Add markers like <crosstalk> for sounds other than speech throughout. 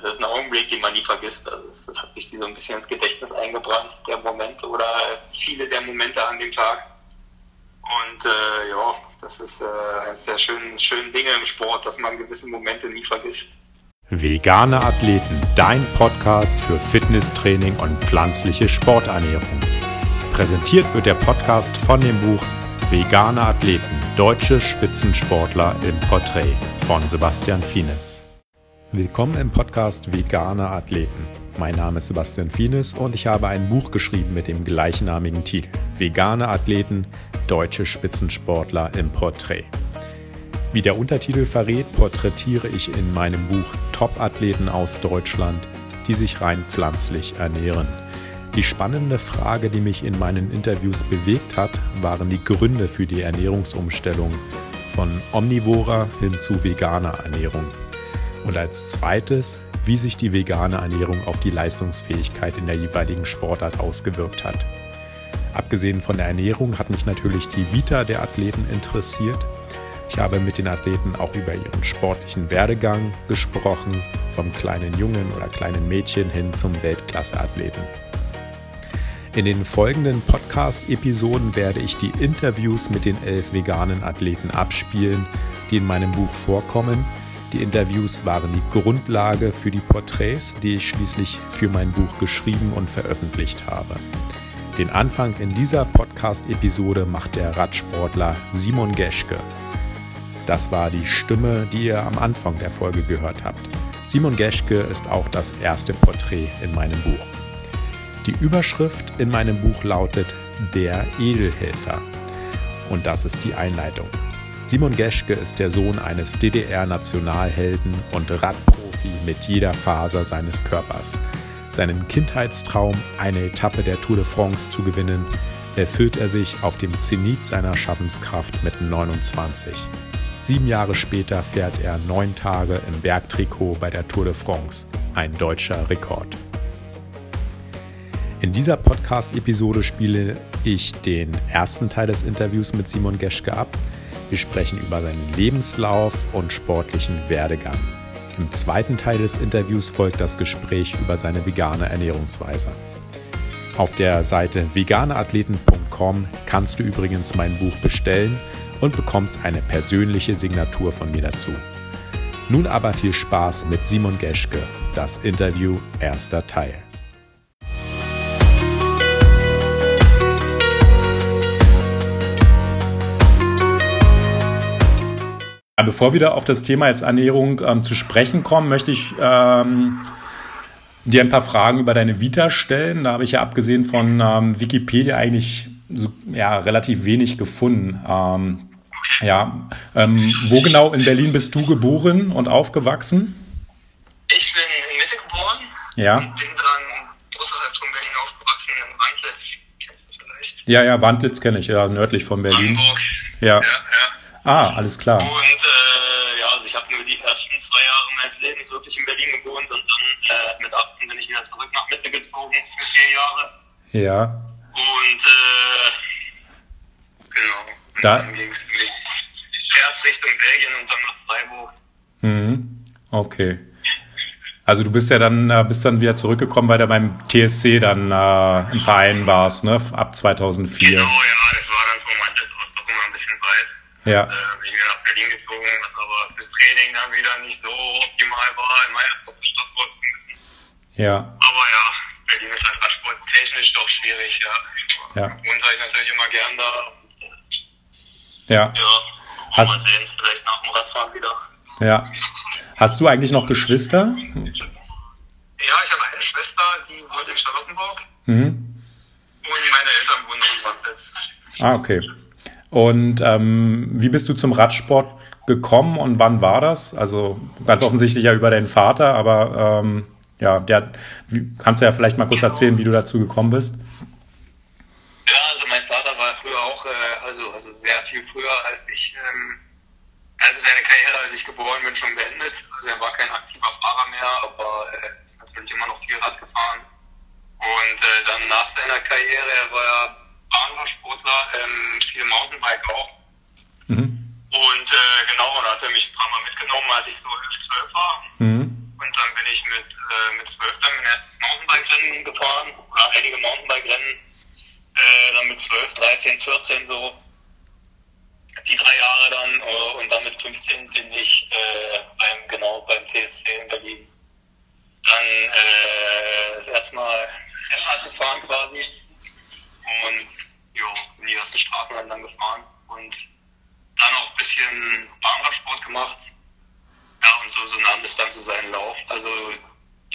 das ist ein Augenblick, den man nie vergisst. Also es hat sich wie so ein bisschen ins Gedächtnis eingebrannt, der Moment oder viele der Momente an dem Tag. Und äh, ja, das ist äh, eines der schönen, schönen Dinge im Sport, dass man gewisse Momente nie vergisst. Vegane Athleten, dein Podcast für Fitnesstraining und pflanzliche Sporternährung. Präsentiert wird der Podcast von dem Buch Vegane Athleten, deutsche Spitzensportler im Porträt von Sebastian Fienes. Willkommen im Podcast Vegane Athleten. Mein Name ist Sebastian Fienes und ich habe ein Buch geschrieben mit dem gleichnamigen Titel Vegane Athleten, deutsche Spitzensportler im Porträt. Wie der Untertitel verrät, porträtiere ich in meinem Buch Top-Athleten aus Deutschland, die sich rein pflanzlich ernähren. Die spannende Frage, die mich in meinen Interviews bewegt hat, waren die Gründe für die Ernährungsumstellung von omnivorer hin zu veganer Ernährung. Und als zweites, wie sich die vegane Ernährung auf die Leistungsfähigkeit in der jeweiligen Sportart ausgewirkt hat. Abgesehen von der Ernährung hat mich natürlich die Vita der Athleten interessiert. Ich habe mit den Athleten auch über ihren sportlichen Werdegang gesprochen, vom kleinen Jungen oder kleinen Mädchen hin zum Weltklasse-Athleten. In den folgenden Podcast-Episoden werde ich die Interviews mit den elf veganen Athleten abspielen, die in meinem Buch vorkommen die Interviews waren die Grundlage für die Porträts, die ich schließlich für mein Buch geschrieben und veröffentlicht habe. Den Anfang in dieser Podcast-Episode macht der Radsportler Simon Geschke. Das war die Stimme, die ihr am Anfang der Folge gehört habt. Simon Geschke ist auch das erste Porträt in meinem Buch. Die Überschrift in meinem Buch lautet Der Edelhelfer. Und das ist die Einleitung. Simon Geschke ist der Sohn eines DDR-Nationalhelden und Radprofi mit jeder Faser seines Körpers. Seinen Kindheitstraum, eine Etappe der Tour de France zu gewinnen, erfüllt er sich auf dem Zenit seiner Schaffenskraft mit 29. Sieben Jahre später fährt er neun Tage im Bergtrikot bei der Tour de France, ein deutscher Rekord. In dieser Podcast-Episode spiele ich den ersten Teil des Interviews mit Simon Geschke ab, wir sprechen über seinen Lebenslauf und sportlichen Werdegang. Im zweiten Teil des Interviews folgt das Gespräch über seine vegane Ernährungsweise. Auf der Seite veganeathleten.com kannst du übrigens mein Buch bestellen und bekommst eine persönliche Signatur von mir dazu. Nun aber viel Spaß mit Simon Geschke, das Interview erster Teil. Bevor wir auf das Thema jetzt Ernährung ähm, zu sprechen kommen, möchte ich ähm, dir ein paar Fragen über deine Vita stellen. Da habe ich ja abgesehen von ähm, Wikipedia eigentlich so, ja, relativ wenig gefunden. Ähm, ja, ähm, wo genau in Berlin bist du geboren und aufgewachsen? Ich bin in Mitte geboren. Ja. Und bin dann außerhalb von Berlin aufgewachsen, in Wandlitz. Kennst du vielleicht? Ja, ja, Wandlitz kenne ich, ja, nördlich von Berlin. Hamburg. Ja. Ja, ja. Ah, alles klar. Und die ersten zwei Jahre meines Lebens wirklich in Berlin gewohnt und dann äh, mit 18 bin ich wieder zurück nach Mitte gezogen für vier Jahre. Ja. Und äh, genau. Und Da- dann ging es nämlich erst Richtung Belgien und dann nach Freiburg. Mhm. Okay. Also du bist ja dann, äh, bist dann wieder zurückgekommen, weil du beim TSC dann äh, im Verein warst, ne? Ab 2004. Genau, ja, das war dann von Manchester aus doch immer ein bisschen weit. Ja. Und, äh, bin wieder nach Berlin gezogen, was aber fürs Training dann wieder nicht so optimal war, immer erst aus der Stadt raus zu müssen. Ja. Aber ja, Berlin ist halt Radsport technisch doch schwierig, ja. Ja. Und sei ich natürlich immer gern da. Und, Ja. ja, Hast- mal sehen, vielleicht nach dem Radfahren wieder. Ja. Hast du eigentlich noch Geschwister? Ja, ich habe eine Schwester, die wohnt in Charlottenburg Mhm. und meine Eltern wohnen in Wandlitz. Ah, okay. Und ähm, wie bist du zum Radsport gekommen und wann war das? Also ganz offensichtlich ja über deinen Vater, aber ähm, ja, der kannst du ja vielleicht mal kurz erzählen, wie du dazu gekommen bist. Ja, also mein Vater war früher auch, äh, also, also sehr viel früher als ich, ähm, also seine Karriere, als ich geboren bin, schon beendet. Also er war kein aktiver Fahrer mehr, aber äh, ist natürlich immer noch viel Rad gefahren. Und äh, dann nach seiner Karriere, er war ja Bahnradsportler, ähm, viel Mountainbike auch. Mhm. Und äh, genau, da hat er mich ein paar Mal mitgenommen, als ich so 11, 12 war. Mhm. Und dann bin ich mit, äh, mit 12 dann mein erstes Mountainbike-Rennen gefahren, oder einige Mountainbike-Rennen. Äh, dann mit 12, 13, 14 so. Die drei Jahre dann. Äh, und dann mit 15 bin ich äh, beim, genau beim TSC in Berlin. Dann äh, das erste Mal Rennrad gefahren quasi. Und ja, bin die Straßenrennen dann gefahren. Und dann auch ein bisschen Bahnradsport gemacht. Ja, und so, so nahm das dann so seinen Lauf. Also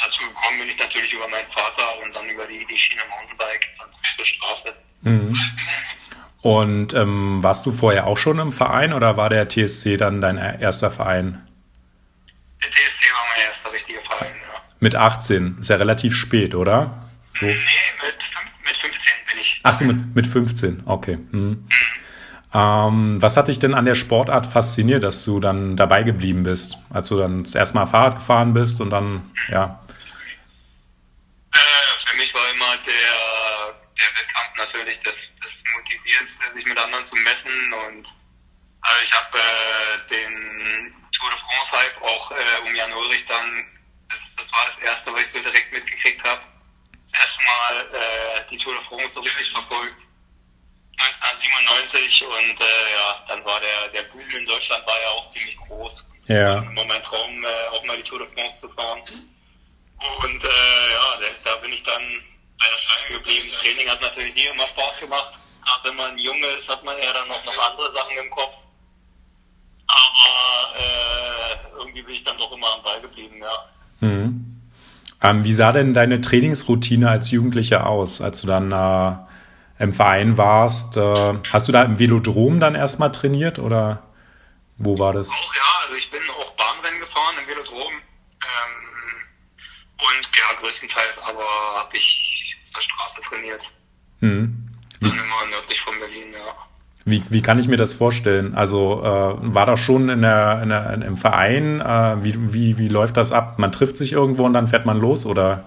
dazu gekommen bin ich natürlich über meinen Vater und dann über die, die Schiene Mountainbike, die Straße. Mhm. Und ähm, warst du vorher auch schon im Verein oder war der TSC dann dein erster Verein? Der TSC war mein erster richtiger Verein, ja. Mit 18, ist ja relativ spät, oder? So. Nee, mit, mit 15 bin ich. Ach so, mit, mit 15, okay. Mhm. Ähm, was hat dich denn an der Sportart fasziniert, dass du dann dabei geblieben bist, als du dann das erste Mal Fahrrad gefahren bist und dann, ja? Äh, für mich war immer der, der Wettkampf natürlich das, das Motivierendste, sich mit anderen zu messen und also ich habe äh, den Tour de France Hype auch äh, um Jan Ulrich dann, das, das war das erste, was ich so direkt mitgekriegt habe. Das erste Mal äh, die Tour de France so richtig verfolgt 1997 und äh, ja, dann war der, der Boom in Deutschland war ja auch ziemlich groß. Ja. Das war mein Traum, äh, auch mal die Tour de France zu fahren. Und äh, ja, da bin ich dann bei der Stange geblieben. Training hat natürlich nie immer Spaß gemacht. Gerade wenn man jung ist, hat man ja dann noch, noch andere Sachen im Kopf. Aber äh, irgendwie bin ich dann doch immer am Ball geblieben, ja. Mhm. Ähm, wie sah denn deine Trainingsroutine als Jugendlicher aus, als du dann äh, im Verein warst. Äh, hast du da im Velodrom dann erstmal trainiert oder wo war das? Auch ja, also ich bin auch Bahnrennen gefahren im Velodrom. Ähm, und ja, größtenteils aber habe ich auf der Straße trainiert. Hm. Dann immer nördlich von Berlin, ja. Wie, wie kann ich mir das vorstellen? Also äh, war das schon in der, in der, im Verein? Äh, wie, wie, wie läuft das ab? Man trifft sich irgendwo und dann fährt man los oder?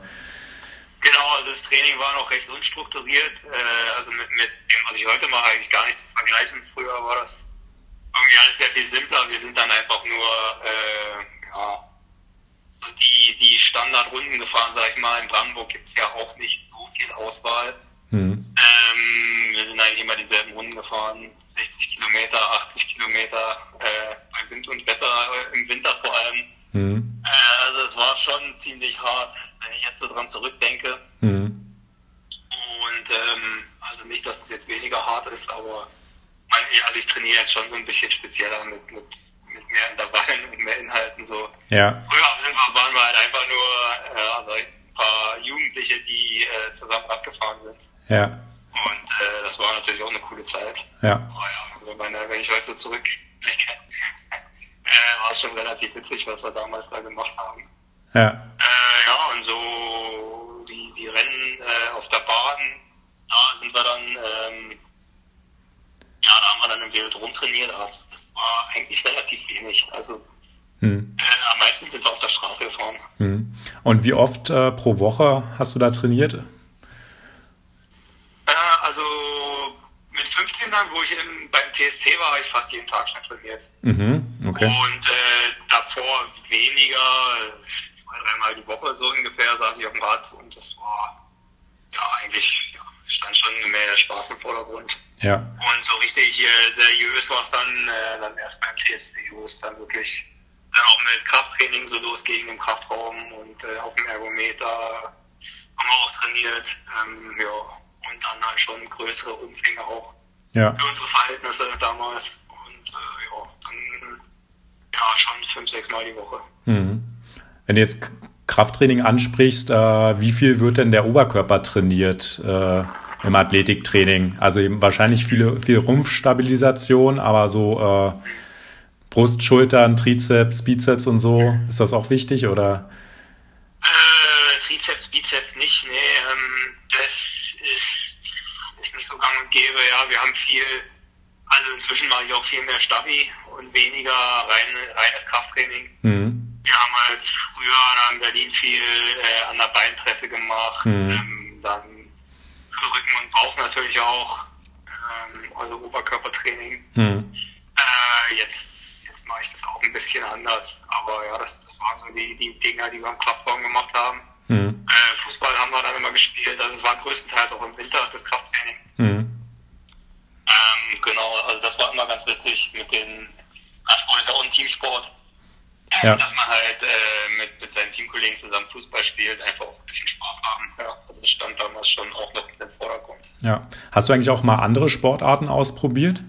Training war noch recht unstrukturiert. Äh, also mit, mit dem, was ich heute mache, eigentlich gar nicht zu vergleichen. Früher war das irgendwie alles sehr viel simpler. Wir sind dann einfach nur äh, ja, so die, die Standardrunden gefahren, sag ich mal. In Brandenburg gibt es ja auch nicht so viel Auswahl. Mhm. Eigentlich immer dieselben Runden gefahren. 60 Kilometer, 80 Kilometer äh, bei Wind und Wetter, äh, im Winter vor allem. Mhm. Äh, also es war schon ziemlich hart, wenn ich jetzt so dran zurückdenke. Mhm. Und ähm, also nicht, dass es jetzt weniger hart ist, aber man, also ich trainiere jetzt schon so ein bisschen spezieller mit, mit, mit mehr Intervallen und mehr Inhalten so. Ja. Früher sind wir, waren wir halt einfach nur äh, also ein paar Jugendliche, die äh, zusammen abgefahren sind. Ja. Und äh, das war natürlich auch eine coole Zeit. Ja. Oh ja, wenn, man, wenn ich heute so zurückblicke, <laughs> äh, war es schon relativ witzig, was wir damals da gemacht haben. Ja. Äh, ja, und so die, die Rennen äh, auf der Bahn, da sind wir dann, ähm, ja, da haben wir dann im Velodrom trainiert, aber es, es war eigentlich relativ wenig. Also hm. äh, am meisten sind wir auf der Straße gefahren. Hm. Und wie oft äh, pro Woche hast du da trainiert? Äh, also mit 15 dann, wo ich in, beim TSC war, habe ich fast jeden Tag schon trainiert. Mhm, okay. Und äh, davor weniger, zwei, dreimal die Woche so ungefähr, saß ich auf dem Rad und das war ja eigentlich, ja, stand schon mehr der Spaß im Vordergrund. Ja. Und so richtig äh, seriös war es dann, äh, dann erst beim TSC, wo es dann wirklich dann auch mit Krafttraining so losging im Kraftraum und äh, auf dem Ergometer haben wir auch trainiert. Ähm, ja, und dann halt schon größere Umfänge auch ja. für unsere Verhältnisse damals. Und äh, ja, dann ja schon fünf, sechs Mal die Woche. Mhm. Wenn du jetzt Krafttraining ansprichst, äh, wie viel wird denn der Oberkörper trainiert äh, im Athletiktraining? Also eben wahrscheinlich viele, viel Rumpfstabilisation, aber so äh, Brust, Schultern, Trizeps, Bizeps und so, ist das auch wichtig oder? Äh, Trizeps, Bizeps nicht, nee, ähm, das ist, gang und gäbe, ja, wir haben viel, also inzwischen mache ich auch viel mehr Stabi und weniger rein, reines Krafttraining. Mhm wir haben halt früher in Berlin viel äh, an der Beinpresse gemacht, mhm. ähm, dann für Rücken und Bauch natürlich auch, ähm, also Oberkörpertraining. Mhm. Äh, jetzt, jetzt mache ich das auch ein bisschen anders, aber ja, das, das waren so die, die Dinger, die wir im Kraftraum gemacht haben. Mhm. Äh, Fußball haben wir dann immer gespielt. Also es war größtenteils auch im Winter das Krafttraining. Mhm. Ähm, genau, also das war immer ganz witzig mit den Anspruch ist ja auch ein Teamsport. Ja. Dass man halt äh, mit, mit seinen Teamkollegen zusammen Fußball spielt, einfach auch ein bisschen Spaß haben. Ja, also das stand damals schon auch noch im Vordergrund. Ja. Hast du eigentlich auch mal andere Sportarten ausprobiert?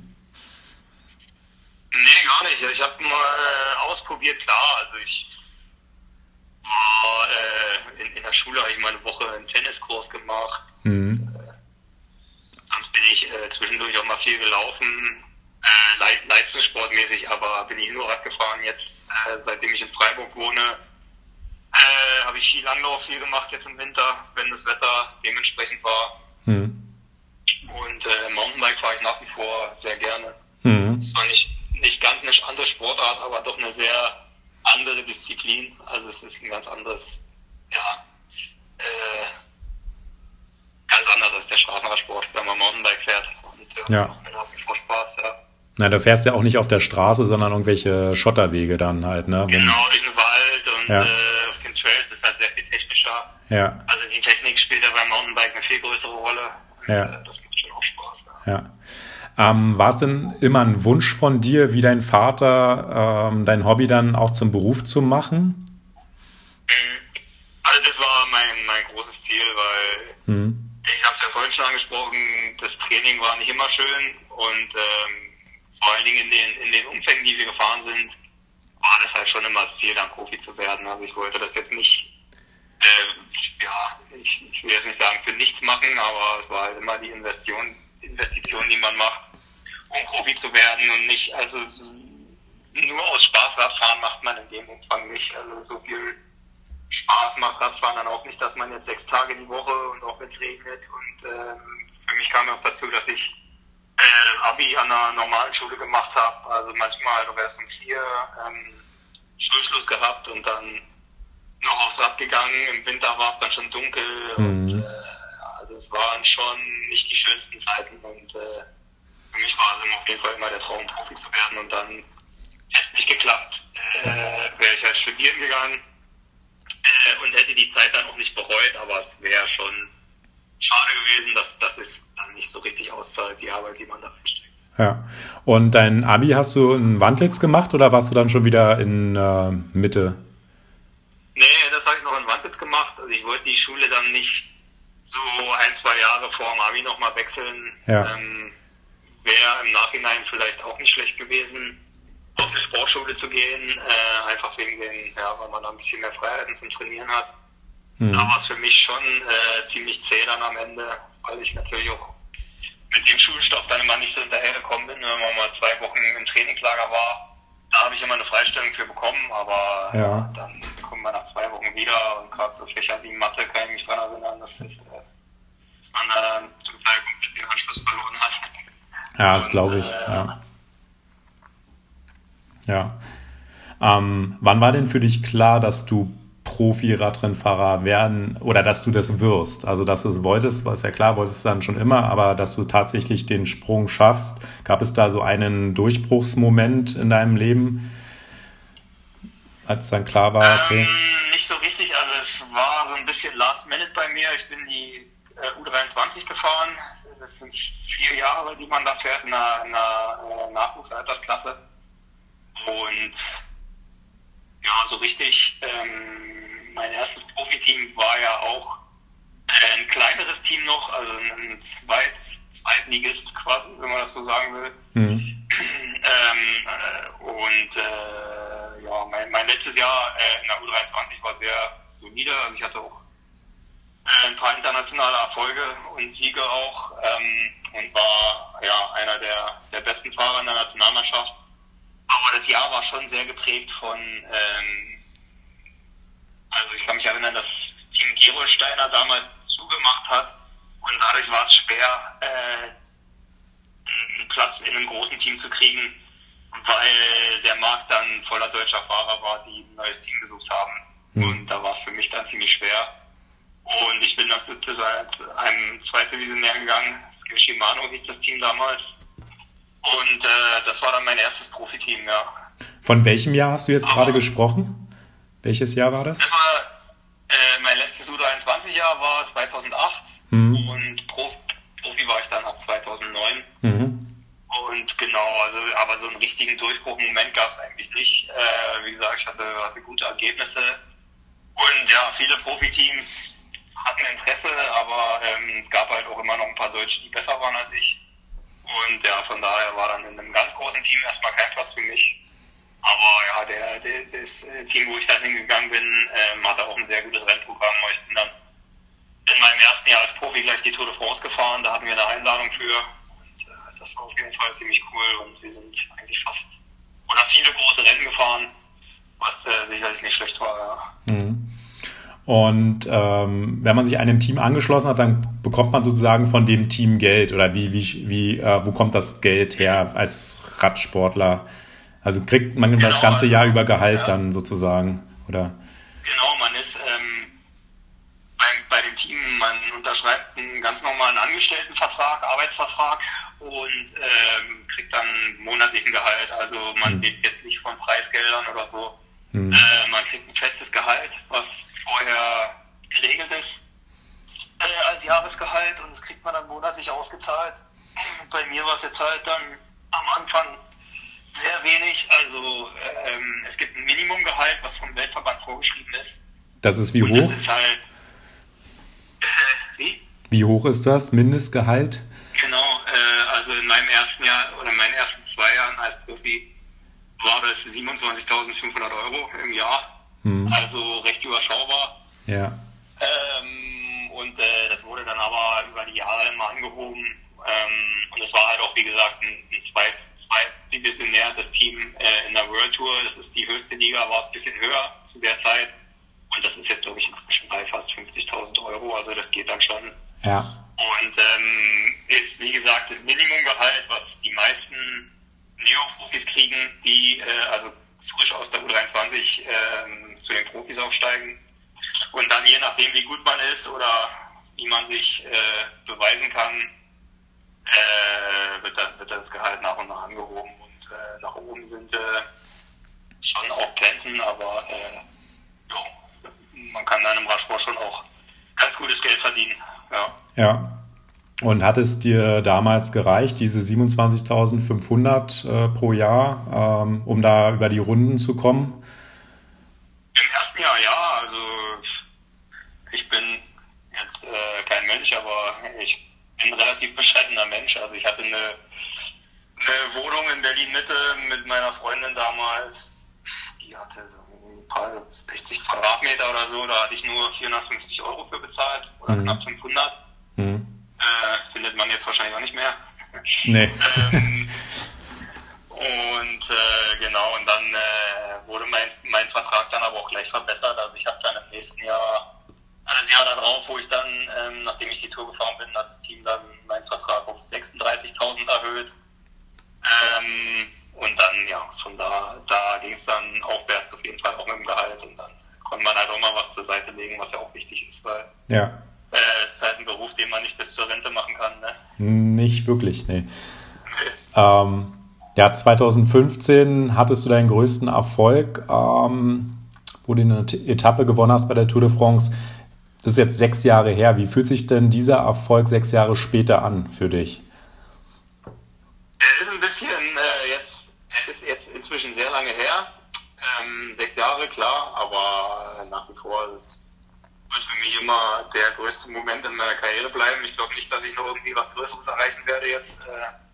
Nee, gar nicht. Ich habe mal äh, ausprobiert, klar. Also ich äh, in, in, der Schule habe ich mal eine Woche einen Tenniskurs gemacht. Mhm. Äh, sonst bin ich äh, zwischendurch auch mal viel gelaufen, äh, le leistungssportmäßig, aber bin ich nur Rad gefahren. Jetzt, äh, seitdem ich in Freiburg wohne, äh, habe ich Skilanglauf viel gemacht jetzt im Winter, wenn das Wetter dementsprechend war. Mhm. Und Mountainbike fahre ich nach wie vor sehr gerne. Mhm. Das war nicht, nicht ganz eine andere Sportart, aber doch eine sehr andere Disziplin. Also es ist ein ganz anderes, ja, äh, ganz anders als der Straßenradsport, wenn man Mountainbike fährt. Und äh, ja. macht mir nach wie vor Spaß, ja. Na, du fährst ja auch nicht auf der Straße, sondern irgendwelche Schotterwege dann halt, ne? Genau, in den Wald und ja. äh, auf den Trails ist halt sehr viel technischer. Ja. Also die Technik spielt ja beim Mountainbike eine viel größere Rolle. Und, ja. Äh, das macht schon auch Spaß. Ja. ja. Ähm, war es denn immer ein Wunsch von dir, wie dein Vater, ähm, dein Hobby dann auch zum Beruf zu machen? Mhm. Also das war mein, mein großes Ziel, weil mhm. ich habe es ja vorhin schon angesprochen, das Training war nicht immer schön und ähm, vor allen Dingen in den, in den Umfängen, die wir gefahren sind, war das halt schon immer das Ziel, dann Profi zu werden. Also ich wollte das jetzt nicht, äh, ja, ich, ich will jetzt nicht sagen für nichts machen, aber es war halt immer die Investition, Investition, die man macht, um Profi zu werden und nicht, also nur aus Spaß Radfahren macht man in dem Umfang nicht. Also so viel Spaß macht Radfahren dann auch nicht, dass man jetzt sechs Tage die Woche und auch wenn es regnet. Und ähm, für mich kam auch dazu, dass ich äh, Abi an einer normalen Schule gemacht habe. Also manchmal noch erst um vier ähm, Schulschluss gehabt und dann noch aufs Rad gegangen. Im Winter war es dann schon dunkel mhm. und äh, also es waren schon nicht die schönsten Zeiten und äh, für mich war es auf jeden Fall immer der Traum, Profi zu werden und dann hätte es nicht geklappt, äh, wäre ich halt studieren gegangen äh, und hätte die Zeit dann auch nicht bereut, aber es wäre schon schade gewesen, dass, dass es dann nicht so richtig auszahlt, die Arbeit, die man da reinsteckt. Ja. Und dein Abi hast du in Wandlitz gemacht oder warst du dann schon wieder in äh, Mitte? Nee, das habe ich noch in Wandlitz gemacht. Also ich wollte die Schule dann nicht so ein, zwei Jahre vor dem Abi nochmal wechseln. Ja. Ähm, Wäre im Nachhinein vielleicht auch nicht schlecht gewesen, auf eine Sportschule zu gehen, äh, einfach wegen den, ja, weil man da ein bisschen mehr Freiheiten zum Trainieren hat. Mhm. Da war es für mich schon äh, ziemlich zäh dann am Ende, weil ich natürlich auch mit dem Schulstoff dann immer nicht so hinterhergekommen bin. Wenn man mal zwei Wochen im Trainingslager war, da habe ich immer eine Freistellung für bekommen, aber ja. dann kommen wir nach zwei Wochen wieder und gerade so Fächer wie Mathe kann ich mich daran erinnern, dass, das, äh, dass man da dann zum Teil komplett den Anschluss verloren hat. Ja, das glaube ich. Ja. ja. Ähm, wann war denn für dich klar, dass du Profi-Radrennfahrer werden oder dass du das wirst. Also dass du es wolltest, war es ja klar, wolltest du dann schon immer, aber dass du tatsächlich den Sprung schaffst. Gab es da so einen Durchbruchsmoment in deinem Leben, als dann klar war, okay? Ähm, nicht so richtig, also es war so ein bisschen Last Minute bei mir. Ich bin die äh, U23 gefahren. Das sind vier Jahre, die man da fährt in einer, in einer äh, Nachwuchsaltersklasse. Und ja, so richtig ähm, mein erstes Profiteam war ja auch äh, ein kleineres Team noch, also ein Zweit, Zweitligist quasi, wenn man das so sagen will. Mhm. <clears throat> ähm, äh, und äh, ja, mein, mein letztes Jahr äh, in der U23 war sehr solide, also ich hatte auch ein paar internationale Erfolge und Siege auch ähm, und war ja einer der, der besten Fahrer in der Nationalmannschaft. Aber das Jahr war schon sehr geprägt von ähm, also ich kann mich erinnern, dass Team Gerolsteiner damals zugemacht hat und dadurch war es schwer, äh, einen Platz in einem großen Team zu kriegen, weil der Markt dann voller deutscher Fahrer war, die ein neues Team gesucht haben. Mhm. Und da war es für mich dann ziemlich schwer. Und ich bin dann zu einem Zweitdivisionär gegangen. Skill Shimano hieß das Team damals. Und äh, das war dann mein erstes Profiteam, ja. Von welchem Jahr hast du jetzt gerade gesprochen? Welches Jahr war das? Das war äh, mein letztes U23-Jahr war 2008 mhm. und Profi, Profi war ich dann ab 2009. Mhm. Und genau, also aber so einen richtigen Durchbruchmoment gab es eigentlich nicht. Äh, wie gesagt, ich hatte, hatte gute Ergebnisse. Und ja, viele Profiteams hatten Interesse, aber ähm, es gab halt auch immer noch ein paar Deutsche, die besser waren als ich. Und ja, von daher war dann in einem ganz großen Team erstmal kein Platz für mich. Aber ja, der, der, das äh, Team, wo ich dann hingegangen bin, ähm, hatte auch ein sehr gutes Rennprogramm. Ich bin dann in meinem ersten Jahr als Profi gleich die Tour de France gefahren. Da hatten wir eine Einladung für. Und äh, das war auf jeden Fall ziemlich cool. Und wir sind eigentlich fast oder viele große Rennen gefahren, was äh, sicherlich nicht schlecht war. Ja. Mhm. Und ähm, wenn man sich einem Team angeschlossen hat, dann bekommt man sozusagen von dem Team Geld oder wie, wie, wie äh, wo kommt das Geld her als Radsportler? Also kriegt man genau, das ganze Jahr über Gehalt ja. dann sozusagen, oder? Genau, man ist ähm, bei, bei dem Team, man unterschreibt einen ganz normalen Angestelltenvertrag, Arbeitsvertrag und ähm, kriegt dann monatlichen Gehalt. Also man hm. lebt jetzt nicht von Preisgeldern oder so. Hm. Äh, man kriegt ein festes Gehalt, was vorher geregelt ist äh, als Jahresgehalt und das kriegt man dann monatlich ausgezahlt. <clears throat> Bei mir war es jetzt halt dann am Anfang sehr wenig. Also ähm, es gibt ein Minimumgehalt, was vom Weltverband vorgeschrieben ist. Das ist wie und hoch? Das ist halt äh, wie? Wie hoch ist das Mindestgehalt? Genau, äh, also in meinem ersten Jahr oder in meinen ersten zwei Jahren als Profi war das 27.500 Euro im Jahr. Mhm. Also recht überschaubar. Ja. Ähm, und äh, das wurde dann aber über die Jahre immer angehoben. Ähm, und es war halt auch, wie gesagt, ein, ein zweit, zweitdivisionär, das Team äh, in der World Tour. Das ist die höchste Liga, war es ein bisschen höher zu der Zeit. Und das ist jetzt, glaube ich, inzwischen bei fast 50.000 Euro. Also das geht dann schon. Ja. Und ähm, ist, wie gesagt, das Minimumgehalt, was die meisten Neo-Profis kriegen, die äh, also frisch aus der U23 ähm, zu den Profis aufsteigen. Und dann je nachdem, wie gut man ist oder wie man sich äh, beweisen kann, äh, wird, dann, wird das Gehalt nach und nach angehoben. Und äh, nach oben sind äh, schon auch Grenzen, aber äh, ja, man kann dann im Radsport schon auch ganz gutes Geld verdienen. Ja. ja. Und hat es dir damals gereicht, diese 27.500 äh, pro Jahr, ähm, um da über die Runden zu kommen? Im ersten Jahr ja, also ich bin jetzt äh, kein Mensch, aber ich bin ein relativ bescheidener Mensch. Also ich hatte eine, eine Wohnung in Berlin Mitte mit meiner Freundin damals, die hatte so ein paar 60 Quadratmeter oder so, da hatte ich nur 450 Euro für bezahlt oder mhm. knapp 500. Mhm. Äh, findet man jetzt wahrscheinlich auch nicht mehr. Nee. ähm, <laughs> Vertrag dann aber auch gleich verbessert. Also ich habe dann im nächsten Jahr, also das Jahr darauf, wo ich dann, ähm, nachdem ich die Tour gefahren bin, hat das Team dann meinen Vertrag auf 36.000 erhöht. Ähm, und dann, ja, von da, da ging es dann aufwärts auf jeden Fall auch mit dem Gehalt. Und dann konnte man halt auch mal was zur Seite legen, was ja auch wichtig ist, weil ja. äh, es ist halt ein Beruf, den man nicht bis zur Rente machen kann. Ne? Nicht wirklich, nee. nee. Ähm, ja, 2015 hattest du deinen größten Erfolg, ähm, wo du eine Etappe gewonnen hast bei der Tour de France. Das ist jetzt sechs Jahre her. Wie fühlt sich denn dieser Erfolg sechs Jahre später an für dich? Es ist ein bisschen äh, jetzt, ist jetzt inzwischen sehr lange her. Ähm, sechs Jahre, klar, aber nach wie vor ist wird für mich immer der größte Moment in meiner Karriere bleiben. Ich glaube nicht, dass ich noch irgendwie was Größeres erreichen werde jetzt. Äh,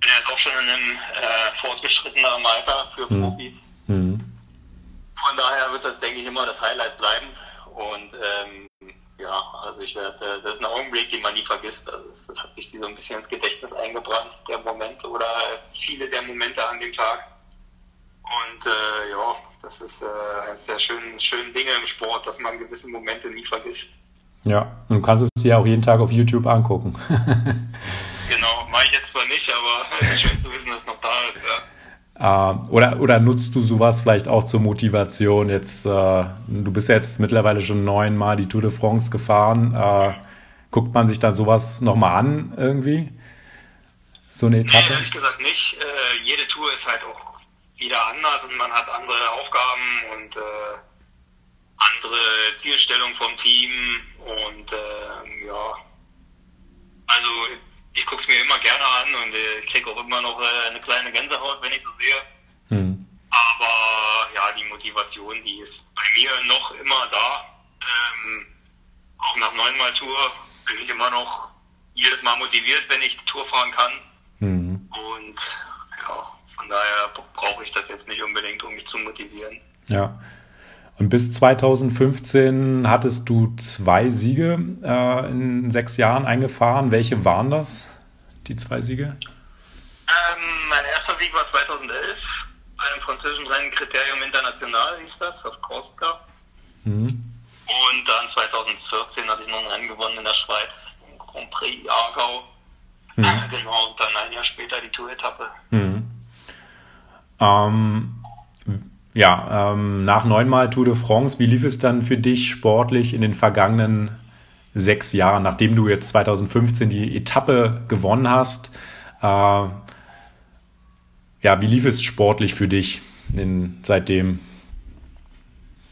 bin jetzt auch schon in einem äh, fortgeschritteneren Alter für hm. Profis. Hm. Von daher wird das, denke ich, immer das Highlight bleiben. Und ähm, ja, also ich werde, das ist ein Augenblick, den man nie vergisst. Also es hat sich wie so ein bisschen ins Gedächtnis eingebrannt, der Moment oder viele der Momente an dem Tag. Und äh, ja, das ist äh, eines der schönen, schönen Dinge im Sport, dass man gewisse Momente nie vergisst. Ja, und du kannst es dir auch jeden Tag auf YouTube angucken. <laughs> Mache ich jetzt zwar nicht, aber es ist schön zu wissen, dass es noch da ist, ja. Äh, <laughs> oder, oder nutzt du sowas vielleicht auch zur Motivation? Jetzt, äh, du bist jetzt mittlerweile schon neunmal die Tour de France gefahren. Äh, guckt man sich dann sowas nochmal an irgendwie? So eine Etappe? Nee, ehrlich gesagt nicht. jede Tour ist halt auch wieder anders und man hat andere Aufgaben und andere Zielstellung vom Team und äh, ja, also ich gucke es mir immer gerne an und äh, ich kriege auch immer noch äh, eine kleine Gänsehaut, wenn ich so sehe. Hm. Aber ja, die Motivation, die ist bei mir noch immer da. Ähm, auch nach neunmal Tour bin ich immer noch jedes Mal motiviert, wenn ich die Tour fahren kann. Hm. Und ja, von daher brauche ich das jetzt nicht unbedingt, um mich zu motivieren. Ja. Und bis 2015 hattest du zwei Siege äh, in sechs Jahren eingefahren. Welche waren das, die zwei Siege? Ähm, mein erster Sieg war 2011 bei einem französischen Rennen Kriterium International, hieß das, auf Corsica. Mhm. Und dann 2014 hatte ich noch ein Rennen gewonnen in der Schweiz, im Grand Prix Aargau. Mhm. Genau, und dann ein Jahr später die Tour-Etappe. Mhm. Ähm, ja, ähm, nach neunmal Tour de France, wie lief es dann für dich sportlich in den vergangenen sechs Jahren, nachdem du jetzt 2015 die Etappe gewonnen hast? Äh, ja, wie lief es sportlich für dich in, seitdem?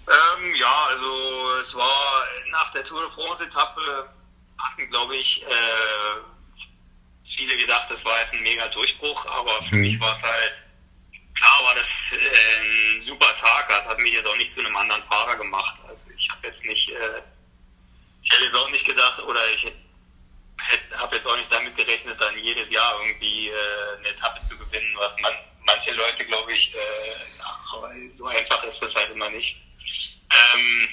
Ähm, ja, also es war nach der Tour de France Etappe hatten, glaube ich, äh, viele gedacht, das war jetzt ein mega Durchbruch, aber für mhm. mich war es halt klar war das äh, ein super Tag. Das hat mich jetzt auch nicht zu einem anderen Fahrer gemacht. Also ich habe jetzt nicht, äh, ich hätte jetzt auch nicht gedacht oder ich habe jetzt auch nicht damit gerechnet, dann jedes Jahr irgendwie äh, eine Etappe zu gewinnen, was man, manche Leute, glaube ich, äh, ja, aber so einfach ist das halt immer nicht. Ähm,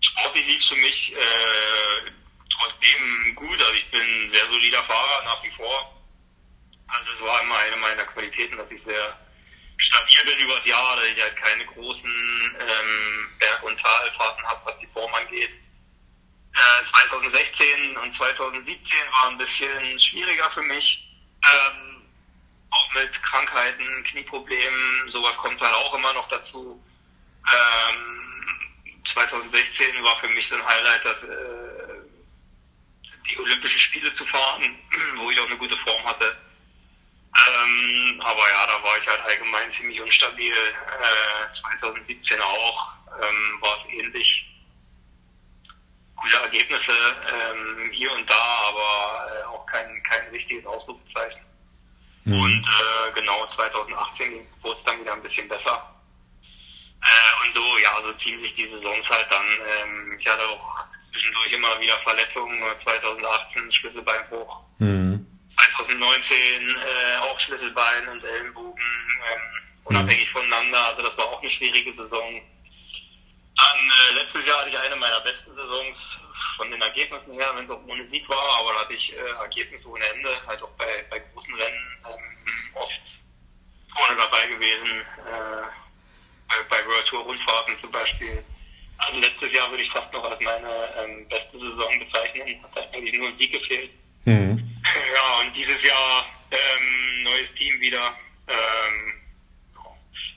sportlich lief für mich äh, trotzdem gut. Also ich bin ein sehr solider Fahrer nach wie vor also es war immer eine meiner Qualitäten, dass ich sehr stabil bin übers Jahr, dass ich halt keine großen ähm, Berg- und Talfahrten habe, was die Form angeht. Äh, 2016 und 2017 waren ein bisschen schwieriger für mich. Ähm, auch mit Krankheiten, Knieproblemen, sowas kommt halt auch immer noch dazu. Ähm, 2016 war für mich so ein Highlight, dass äh, die Olympischen Spiele zu fahren, <clears throat> wo ich auch eine gute Form hatte. Ähm, aber ja, da war ich halt allgemein ziemlich unstabil. Äh, 2017 auch ähm, war es ähnlich. Gute Ergebnisse ähm, hier und da, aber äh, auch kein, kein richtiges Ausrufezeichen. Mhm. Und äh, genau 2018 wurde es dann wieder ein bisschen besser. Äh, und so, ja, so ziehen sich die Saisons halt dann. Ähm, ich hatte auch zwischendurch immer wieder Verletzungen, 2018 Schlüsselbeinbruch. Mhm. 2019 äh, auch Schlüsselbein und Ellenbogen ähm, unabhängig mhm. voneinander. Also das war auch eine schwierige Saison. Dann äh, letztes Jahr hatte ich eine meiner besten Saisons von den Ergebnissen her, wenn es auch ohne Sieg war, aber da hatte ich äh, Ergebnisse ohne Ende, halt auch bei, bei großen Rennen ähm, oft vorne dabei gewesen, äh, bei, World Tour Rundfahrten zum Beispiel. Also letztes Jahr würde ich fast noch als meine ähm, beste Saison bezeichnen, hat eigentlich nur ein Sieg gefehlt. Mhm. Ja, und dieses Jahr ähm, neues Team wieder. Ähm,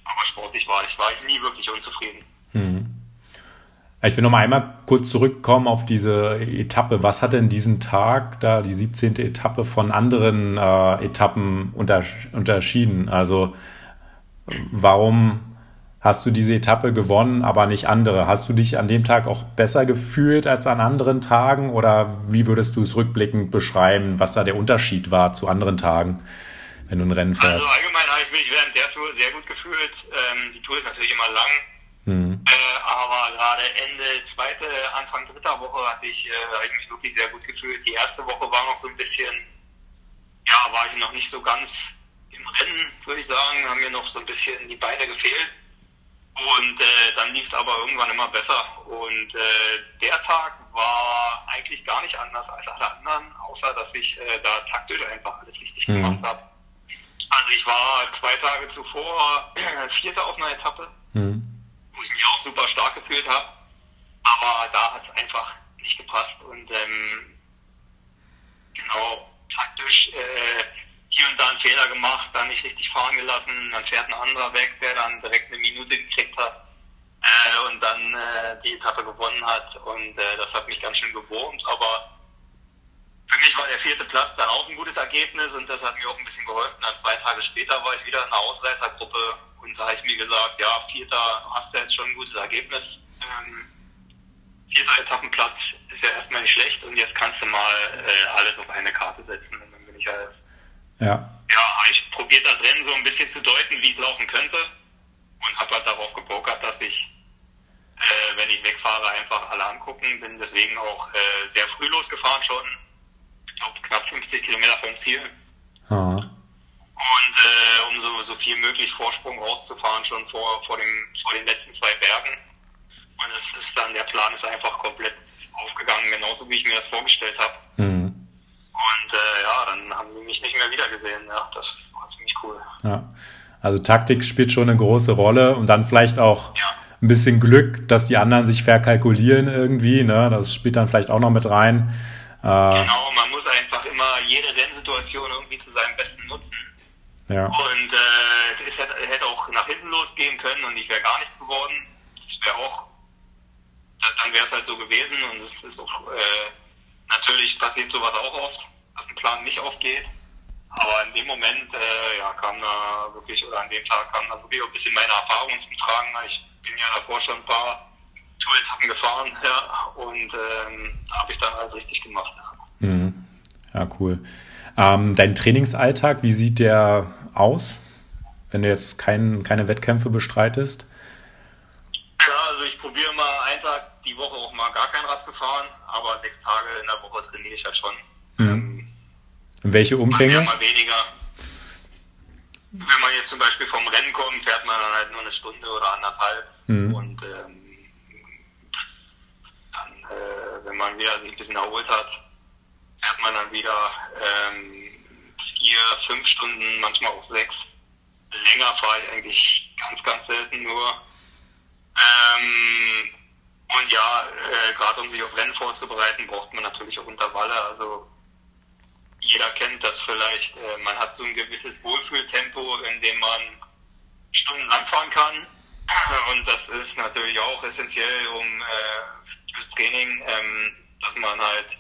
aber sportlich war ich, war ich nie wirklich unzufrieden. Mhm. Ich will noch mal einmal kurz zurückkommen auf diese Etappe. Was hat denn diesen Tag, da die 17. Etappe, von anderen äh, Etappen unter, unterschieden? Also warum hast du diese Etappe gewonnen, aber nicht andere. Hast du dich an dem Tag auch besser gefühlt als an anderen Tagen oder wie würdest du es rückblickend beschreiben, was da der Unterschied war zu anderen Tagen, wenn du ein Rennen fährst? Also allgemein habe ich mich während der Tour sehr gut gefühlt. Ähm, die Tour ist natürlich immer lang, mhm. äh, aber gerade Ende zweite, Anfang dritter Woche hatte ich, äh, habe ich mich wirklich sehr gut gefühlt. Die erste Woche war noch so ein bisschen, ja, war ich noch nicht so ganz im Rennen, würde ich sagen, haben mir noch so ein bisschen die Beine gefehlt. Und äh, dann lief es aber irgendwann immer besser. Und äh, der Tag war eigentlich gar nicht anders als alle anderen, außer dass ich äh, da taktisch einfach alles richtig mhm. gemacht habe. Also ich war zwei Tage zuvor äh, Vierter auf einer Etappe, mhm. wo ich mich auch super stark gefühlt habe. Aber da hat es einfach nicht gepasst. Und ähm, genau, taktisch äh, hier und da einen Fehler gemacht, dann nicht richtig fahren gelassen, dann fährt ein anderer weg, der dann direkt eine Minute gekriegt hat äh, und dann äh, die Etappe gewonnen hat und äh, das hat mich ganz schön gewurmt, aber für mich war der vierte Platz dann auch ein gutes Ergebnis und das hat mir auch ein bisschen geholfen. Dann zwei Tage später war ich wieder in einer Ausreißergruppe Und da habe ich mir gesagt, ja, Vierter hast du jetzt schon ein gutes Ergebnis. Ähm, vierter Etappenplatz ist ja erstmal nicht schlecht und jetzt kannst du mal äh, alles auf eine Karte setzen. Und dann bin ich halt. Ja. Ja, ich probiere das Rennen so ein bisschen zu deuten, wie es laufen könnte. Und habe halt darauf gepokert, dass ich, äh, wenn ich wegfahre, einfach alle angucken. Bin deswegen auch äh, sehr früh losgefahren schon. Ich glaube, knapp 50 Kilometer vom Ziel. Aha. Und äh, um so, so viel möglich Vorsprung rauszufahren, schon vor, vor, dem, vor den letzten zwei Bergen. Und es ist dann, der Plan ist einfach komplett aufgegangen, genauso wie ich mir das vorgestellt habe. Mhm. Mich nicht mehr wiedergesehen. Ja, das war ziemlich cool. Ja. Also Taktik spielt schon eine große Rolle und dann vielleicht auch Ja. ein bisschen Glück, dass die anderen sich verkalkulieren irgendwie. Ne? Das spielt dann vielleicht auch noch mit rein. Äh, Genau, man muss einfach immer jede Rennsituation irgendwie zu seinem Besten nutzen. ja. Und äh, es hätte, hätte auch nach hinten losgehen können und ich wäre gar nichts geworden. Das wäre auch, dann wäre es halt so gewesen und es ist auch, äh, natürlich passiert sowas auch oft, dass ein Plan nicht aufgeht. Aber in dem Moment, äh, ja, kam da wirklich, oder an dem Tag kam da wirklich auch ein bisschen meine Erfahrung zum Tragen. Ich bin ja davor schon ein paar Tour-Etappen gefahren, <laughs> ja, und ähm, da habe ich dann alles richtig gemacht. Ja. Mhm. Ja, cool. Ähm, dein Trainingsalltag, wie sieht der aus, wenn du jetzt kein, keine Wettkämpfe bestreitest? Ja, also ich probiere mal einen Tag die Woche auch mal gar kein Rad zu fahren, aber sechs Tage in der Woche trainiere ich halt schon. Ähm, In welche Umfänge? mal weniger. Wenn man jetzt zum Beispiel vom Rennen kommt, fährt man dann halt nur eine Stunde oder anderthalb. Mhm. Und ähm, dann, äh, wenn man wieder sich ein bisschen erholt hat, fährt man dann wieder ähm, vier, fünf Stunden, manchmal auch sechs. Länger fahre ich eigentlich ganz, ganz selten nur. Ähm, und ja, äh, gerade um sich auf Rennen vorzubereiten, braucht man natürlich auch Intervalle. Also jeder kennt das vielleicht. Äh, man hat so ein gewisses Wohlfühltempo, in dem man stundenlang fahren kann. <clears throat> Und das ist natürlich auch essentiell, um äh, fürs Training, ähm, dass man halt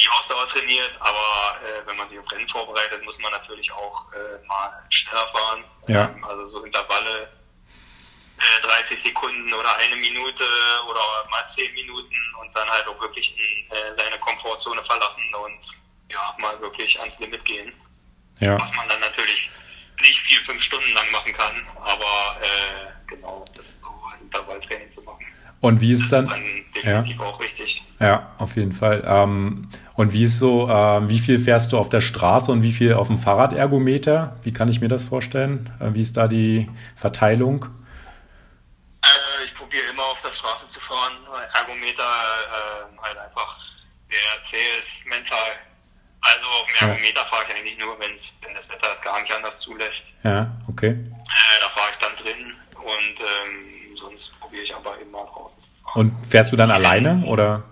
die Ausdauer trainiert. Aber äh, wenn man sich auf Rennen vorbereitet, muss man natürlich auch äh, mal schneller fahren. Ja. Ähm, also so Intervalle äh, 30 Sekunden oder eine Minute oder mal 10 Minuten und dann halt auch wirklich in, äh, seine Komfortzone verlassen und ja, mal wirklich ans Limit gehen. Ja. Was man dann natürlich nicht vier, fünf Stunden lang machen kann, aber äh, genau, das so als Intervalltraining zu machen. Und wie ist Das ist dann? dann definitiv auch richtig. Ja, auf jeden Fall. Ähm, und wie ist so, ähm, wie viel fährst du auf der Straße und wie viel auf dem Fahrradergometer? Wie kann ich mir das vorstellen? Äh, wie ist da die Verteilung? Äh, ich probiere immer auf der Straße zu fahren, weil Ergometer äh, halt einfach sehr zäh ist mental. Also auf dem Ja. Fahre ich eigentlich nur, wenn's, wenn das Wetter es gar nicht anders zulässt. Ja, okay. Äh, da fahre ich dann drin und ähm, sonst probiere ich aber immer draußen zu fahren. Und fährst du dann alleine oder?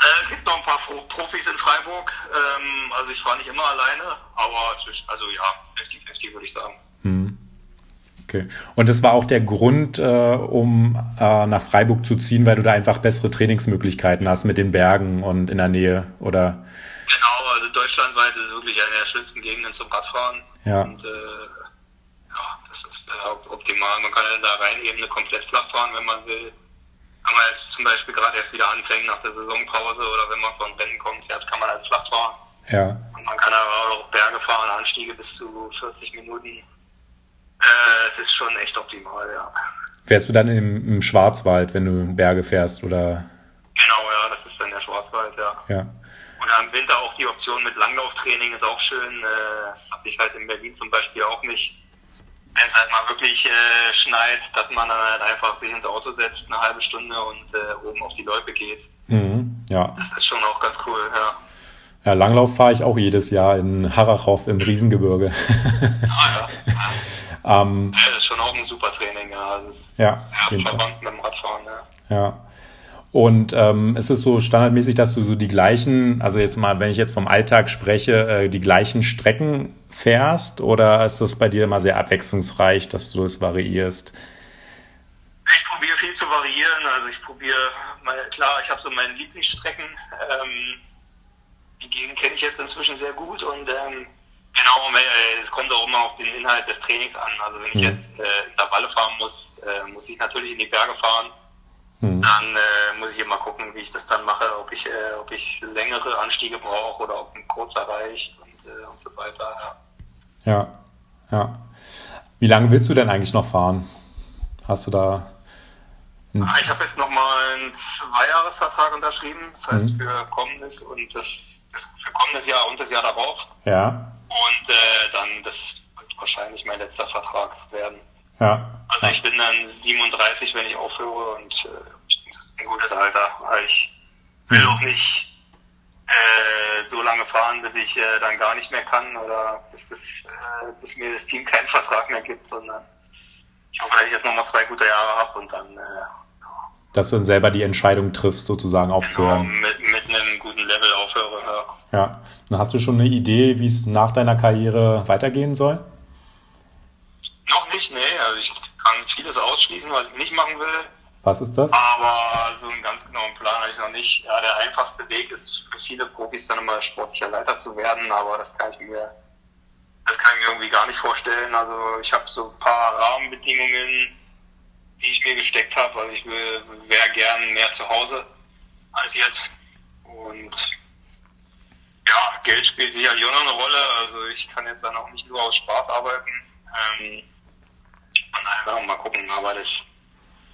Äh, es gibt noch ein paar Pro Profis in Freiburg. Ähm, also ich fahre nicht immer alleine, aber zwischen, also ja, 50-50 würde ich sagen. Hm. Okay. Und das war auch der Grund, äh, um äh, nach Freiburg zu ziehen, weil du da einfach bessere Trainingsmöglichkeiten hast mit den Bergen und in der Nähe, oder? Genau, also deutschlandweit ist es wirklich eine der schönsten Gegenden zum Radfahren. Ja. Und äh, ja, das ist äh, op- optimal. Man kann in der Rheinebene komplett flach fahren, wenn man will. Wenn man jetzt zum Beispiel gerade erst wieder anfängt nach der Saisonpause oder wenn man von Rennen kommt, fährt, kann man halt flach fahren. Ja. Und man kann aber auch Berge fahren, Anstiege bis zu 40 Minuten. Äh, es ist schon echt optimal, ja. Fährst du dann im, im Schwarzwald, wenn du Berge fährst, oder? Genau, ja, das ist dann der Schwarzwald, ja. Ja. Und im Winter auch die Option mit Langlauftraining ist auch schön. Äh, Das hatte ich halt in Berlin zum Beispiel auch nicht. Wenn es halt mal wirklich äh, schneit, dass man dann halt einfach sich ins Auto setzt, eine halbe Stunde und äh, oben auf die Loipe geht. Mhm. Ja. Das ist schon auch ganz cool, ja. Ja, Langlauf fahre ich auch jedes Jahr in Harachow im Riesengebirge. <laughs> Ah, ja. ja. ähm, Das ist schon auch ein super Training, ja. Das ist Ja, sehr verwandt mit dem Radfahren, ja. ja. Und ähm, ist es so standardmäßig, dass du so die gleichen, also jetzt mal, wenn ich jetzt vom Alltag spreche, äh, die gleichen Strecken fährst oder ist das bei dir immer sehr abwechslungsreich, dass du es variierst? Ich probiere viel zu variieren. Also ich probiere, mal- klar, ich habe so meine Lieblingsstrecken. Ähm, die Gegend kenne ich jetzt inzwischen sehr gut und ähm, Genau, äh, es kommt auch immer auf den Inhalt des Trainings an. Also wenn ich mhm. jetzt äh, Intervalle fahren muss, äh, muss ich natürlich in die Berge fahren. Mhm. Dann äh, muss ich immer gucken, wie ich das dann mache, ob ich, äh, ob ich längere Anstiege brauche oder ob ein kurzer reicht und, äh, und so weiter. Ja. ja, ja. Wie lange willst du denn eigentlich noch fahren? Hast du da Ah, ich habe jetzt nochmal einen Zweijahresvertrag unterschrieben, das heißt mhm. für kommendes und das, das, für kommendes Jahr und das Jahr darauf. Ja. Und äh, dann, das wird wahrscheinlich mein letzter Vertrag werden. Ja. Also ich bin dann 37, wenn ich aufhöre und äh, das ist ein gutes Alter. Ich will mhm. auch nicht äh, so lange fahren, bis ich äh, dann gar nicht mehr kann oder bis, das, äh, bis mir das Team keinen Vertrag mehr gibt, sondern ich hoffe, dass ich jetzt nochmal zwei gute Jahre habe und dann. Äh, dass du dann selber die Entscheidung triffst, sozusagen aufzuhören. Genau, mit, mit einem guten Level aufhöre, ja. Ja. Dann hast du schon eine Idee, wie es nach deiner Karriere weitergehen soll? Noch nicht, nee. Also ich kann vieles ausschließen, was ich nicht machen will. Was ist das? Aber so einen ganz genauen Plan habe ich noch nicht. Ja, der einfachste Weg ist für viele Profis dann immer sportlicher Leiter zu werden, aber das kann ich mir das kann ich mir irgendwie gar nicht vorstellen. Also ich habe so ein paar Rahmenbedingungen, die ich mir gesteckt habe. Also ich wäre gern mehr zu Hause als jetzt. Und ja, Geld spielt sicherlich auch noch eine Rolle. Also ich kann jetzt dann auch nicht nur aus Spaß arbeiten. Ähm, von daher mal gucken. Aber das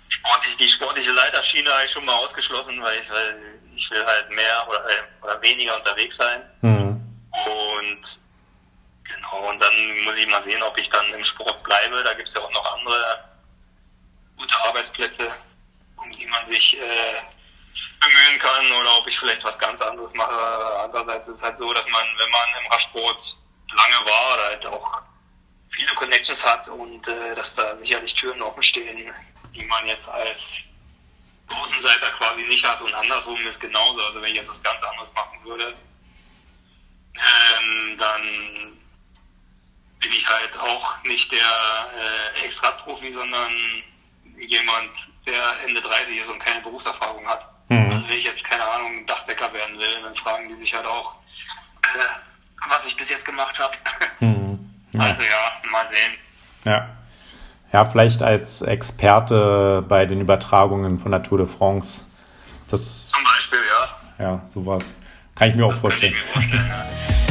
sportliche, die sportliche Leiterschiene habe ich schon mal ausgeschlossen, weil ich, weil ich will halt mehr oder, äh, oder weniger unterwegs sein. Mhm. Und Genau, und dann muss ich mal sehen, ob ich dann im Sport bleibe. Da gibt es ja auch noch andere gute Arbeitsplätze, um die man sich äh, bemühen kann oder ob ich vielleicht was ganz anderes mache. Andererseits ist es halt so, dass man, wenn man im Radsport lange war, halt auch viele Connections hat und äh, dass da sicherlich Türen offen stehen, die man jetzt als Außenseiter quasi nicht hat und andersrum ist genauso. Also wenn ich jetzt was ganz anderes machen würde, ähm, dann bin ich halt auch nicht der äh, Ex-Radprofi, sondern jemand, der Ende 30 ist und keine Berufserfahrung hat. Mhm. Also wenn ich jetzt, keine Ahnung, Dachdecker werden will, dann fragen die sich halt auch, äh, was ich bis jetzt gemacht habe. Mhm. Ja. Also ja, mal sehen. Ja. Ja, vielleicht als Experte bei den Übertragungen von der Tour de France. Das, Zum Beispiel, ja. Ja, sowas. Kann ich mir das auch vorstellen. Kann ich mir vorstellen ja. <laughs>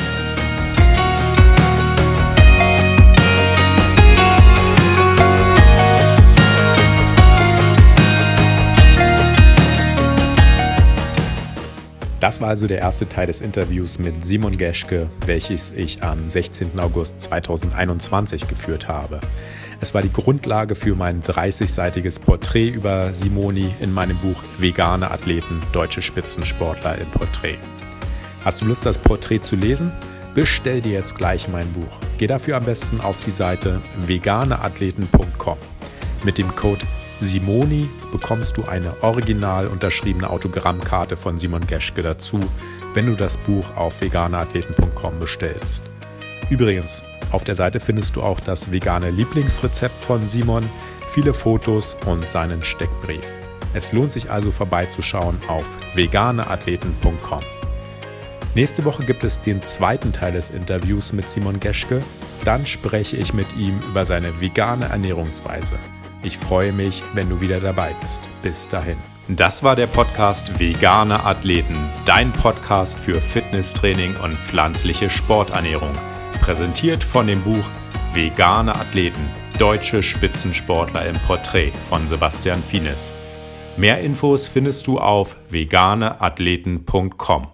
Das war also der erste Teil des Interviews mit Simon Geschke, welches ich am 16. August 2021 geführt habe. Es war die Grundlage für mein 30-seitiges Porträt über Simoni in meinem Buch Vegane Athleten, deutsche Spitzensportler im Porträt. Hast du Lust, das Porträt zu lesen? Bestell dir jetzt gleich mein Buch. Geh dafür am besten auf die Seite veganeathleten.com. Mit dem Code Simoni bekommst du eine original unterschriebene Autogrammkarte von Simon Geschke dazu, wenn du das Buch auf veganeathleten.com bestellst. Übrigens, auf der Seite findest du auch das vegane Lieblingsrezept von Simon, viele Fotos und seinen Steckbrief. Es lohnt sich also vorbeizuschauen auf veganeathleten.com. Nächste Woche gibt es den zweiten Teil des Interviews mit Simon Geschke. Dann spreche ich mit ihm über seine vegane Ernährungsweise. Ich freue mich, wenn du wieder dabei bist. Bis dahin. Das war der Podcast Vegane Athleten, dein Podcast für Fitnesstraining und pflanzliche Sporternährung. Präsentiert von dem Buch Vegane Athleten, deutsche Spitzensportler im Porträt von Sebastian Fienes. Mehr Infos findest du auf veganeathleten.com.